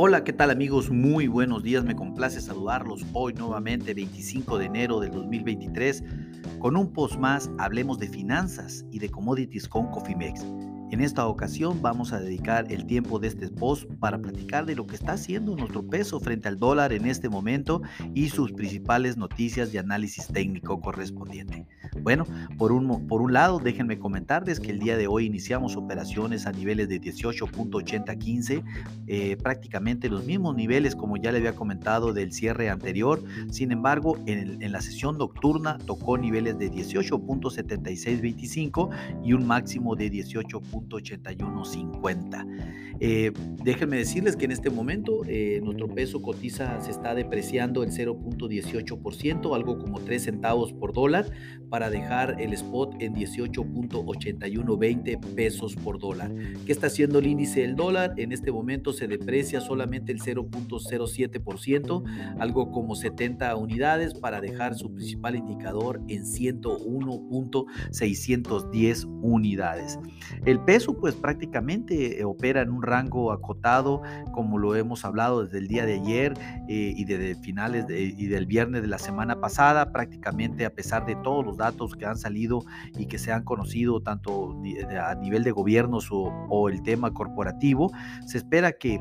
Hola, ¿qué tal amigos? Muy buenos días, me complace saludarlos hoy nuevamente 25 de enero del 2023 con un post más, hablemos de finanzas y de commodities con Cofimex. En esta ocasión vamos a dedicar el tiempo de este post para platicar de lo que está haciendo nuestro peso frente al dólar en este momento y sus principales noticias y análisis técnico correspondiente. Bueno, por un, por un lado, déjenme comentarles que el día de hoy iniciamos operaciones a niveles de 18.8015, eh, prácticamente los mismos niveles como ya le había comentado del cierre anterior. Sin embargo, en, en la sesión nocturna tocó niveles de 18.7625 y un máximo de 18. 81.50. Eh, déjenme decirles que en este momento eh, nuestro peso cotiza, se está depreciando el 0.18%, algo como 3 centavos por dólar, para dejar el spot en 18.8120 pesos por dólar. ¿Qué está haciendo el índice del dólar? En este momento se deprecia solamente el 0.07%, algo como 70 unidades, para dejar su principal indicador en 101.610 unidades. El peso pues prácticamente opera en un rango acotado, como lo hemos hablado desde el día de ayer eh, y desde finales y del viernes de la semana pasada, prácticamente a pesar de todos los datos que han salido y que se han conocido tanto a nivel de gobiernos o el tema corporativo, se espera que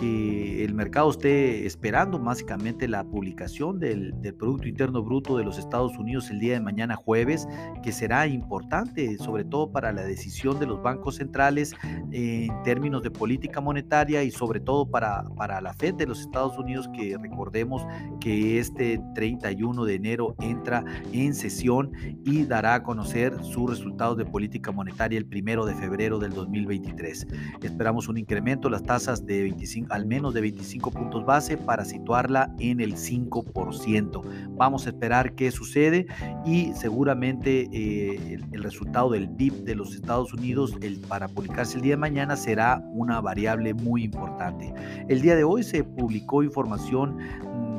que el mercado esté esperando básicamente la publicación del, Producto Interno Bruto de los Estados Unidos el día de mañana jueves, que será importante sobre todo para la decisión de los bancos centrales en términos de política monetaria y sobre todo para, para la Fed de los Estados Unidos, que recordemos que este 31 de enero entra en sesión y dará a conocer sus resultados de política monetaria el primero de febrero del 2023. Esperamos un incremento, las tasas de 25 al menos de 25 puntos base para situarla en el 5%. Vamos a esperar qué sucede y seguramente eh, el, resultado del PIB de los Estados Unidos para publicarse el día de mañana será una variable muy importante. El día de hoy se publicó información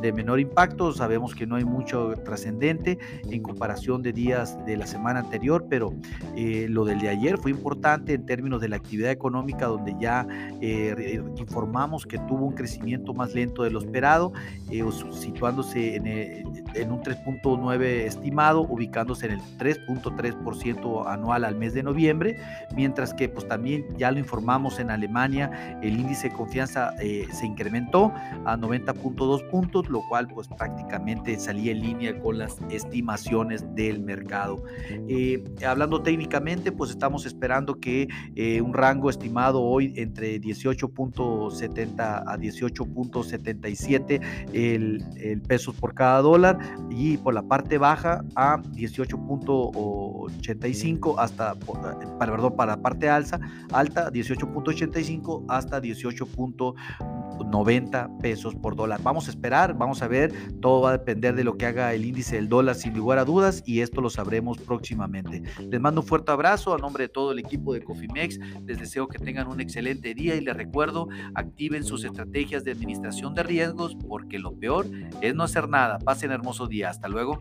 de menor impacto. Sabemos que no hay mucho trascendente en comparación de días de la semana anterior, pero eh, lo del de ayer fue importante en términos de la actividad económica, donde ya eh, informamos que tuvo un crecimiento más lento de lo esperado, eh, situándose en, un 3.9 estimado, ubicándose en el 3.3% anual al mes de noviembre, mientras que pues también ya lo informamos en Alemania, el índice de confianza se incrementó a 90.2 puntos, lo cual pues prácticamente salía en línea con las estimaciones del mercado. Eh, hablando técnicamente, pues estamos esperando que eh, un rango estimado hoy entre 18.70 a 18.77 el, el pesos por cada dólar y por la parte baja a 18.85 hasta, para, perdón, para la parte alza, alta 18.85 hasta 18. 90 pesos por dólar. Vamos a esperar, vamos a ver, todo va a depender de lo que haga el índice del dólar sin lugar a dudas y esto lo sabremos próximamente. Les mando un fuerte abrazo a nombre de todo el equipo de Cofimex, les deseo que tengan un excelente día y les recuerdo, activen sus estrategias de administración de riesgos porque lo peor es no hacer nada. Pasen hermoso día, hasta luego.